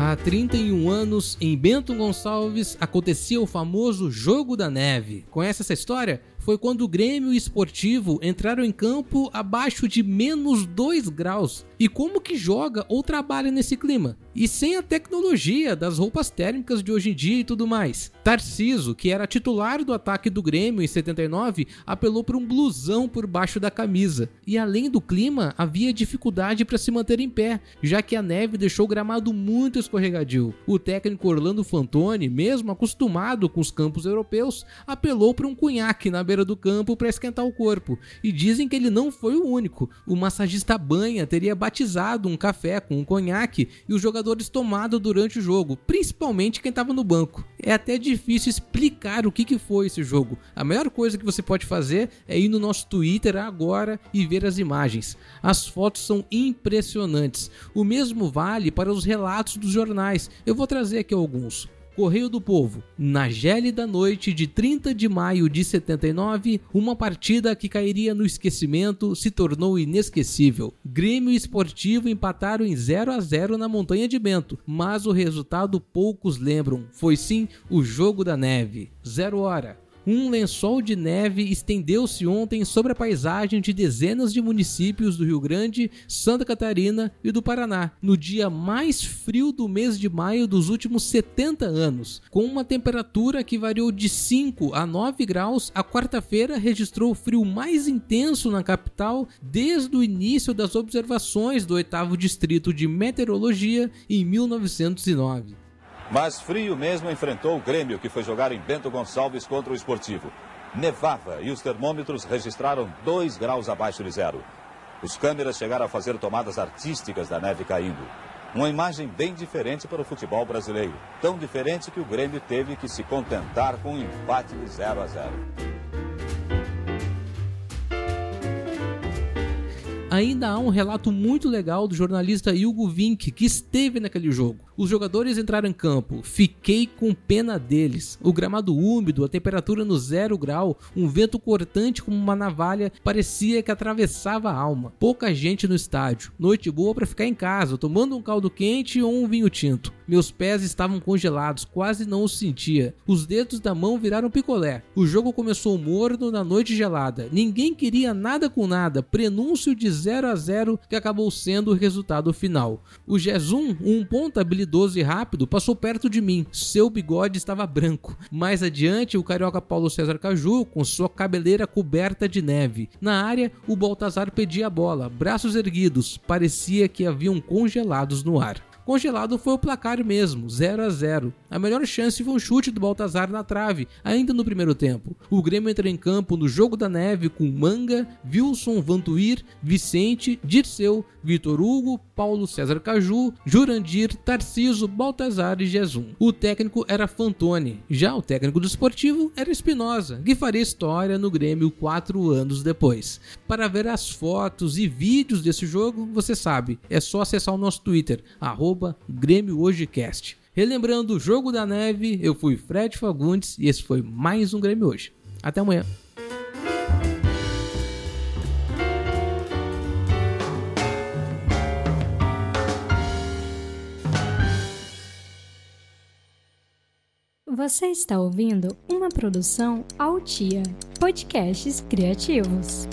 Há 31 anos, em Bento Gonçalves, acontecia o famoso Jogo da Neve. Conhece essa história? foi quando o Grêmio Esportivo entraram em campo abaixo de menos 2 graus. E como que joga ou trabalha nesse clima? E sem a tecnologia das roupas térmicas de hoje em dia e tudo mais. Tarciso, que era titular do ataque do Grêmio em 79, apelou para um blusão por baixo da camisa. E além do clima, havia dificuldade para se manter em pé, já que a neve deixou o gramado muito escorregadio. O técnico Orlando Fantoni, mesmo acostumado com os campos europeus, apelou para um cunhaque na beira do campo para esquentar o corpo. E dizem que ele não foi o único. O massagista Banha teria batizado um café com um conhaque e os jogadores tomado durante o jogo, principalmente quem estava no banco. É até difícil explicar o que, que foi esse jogo. A melhor coisa que você pode fazer é ir no nosso Twitter agora e ver as imagens. As fotos são impressionantes. O mesmo vale para os relatos dos jornais. Eu vou trazer aqui alguns. Correio do Povo. Na gélida noite de 30 de maio de 79, uma partida que cairia no esquecimento se tornou inesquecível. Grêmio e Esportivo empataram em 0 a 0 na Montanha de Bento, mas o resultado poucos lembram. Foi sim o jogo da neve. Zero hora. Um lençol de neve estendeu-se ontem sobre a paisagem de dezenas de municípios do Rio Grande, Santa Catarina e do Paraná, no dia mais frio do mês de maio dos últimos 70 anos. Com uma temperatura que variou de 5 a 9 graus, a quarta-feira registrou o frio mais intenso na capital desde o início das observações do oitavo distrito de meteorologia em 1909. Mas frio mesmo enfrentou o Grêmio, que foi jogar em Bento Gonçalves contra o Esportivo. Nevava e os termômetros registraram 2 graus abaixo de zero. Os câmeras chegaram a fazer tomadas artísticas da neve caindo. Uma imagem bem diferente para o futebol brasileiro. Tão diferente que o Grêmio teve que se contentar com um empate de 0 a 0. Ainda há um relato muito legal do jornalista Hugo Vink, que esteve naquele jogo. Os jogadores entraram em campo, fiquei com pena deles. O gramado úmido, a temperatura no zero grau, um vento cortante como uma navalha, parecia que atravessava a alma. Pouca gente no estádio, noite boa para ficar em casa, tomando um caldo quente ou um vinho tinto. Meus pés estavam congelados, quase não os sentia. Os dedos da mão viraram picolé. O jogo começou morno na noite gelada. Ninguém queria nada com nada, prenúncio de 0 a 0 que acabou sendo o resultado final. O Jesum, um ponta habilidoso idoso e rápido, passou perto de mim. Seu bigode estava branco. Mais adiante, o carioca Paulo César Caju, com sua cabeleira coberta de neve. Na área, o Baltazar pedia a bola, braços erguidos, parecia que haviam congelados no ar. Congelado foi o placar mesmo, 0 a 0. A melhor chance foi um chute do Baltazar na trave, ainda no primeiro tempo. O Grêmio entra em campo no jogo da neve com Manga, Wilson, Vantuir, Vicente, Dirceu, Vitor Hugo, Paulo César Caju, Jurandir, Tarciso, Baltazar e Jesum. O técnico era Fantoni, já o técnico do esportivo era Espinosa, que faria história no Grêmio quatro anos depois. Para ver as fotos e vídeos desse jogo, você sabe, é só acessar o nosso Twitter, arroba Grêmio. Relembrando o jogo da neve, eu fui Fred Fagundes e esse foi mais um Grêmio Hoje. Até amanhã. Você está ouvindo uma produção Altia, podcasts criativos.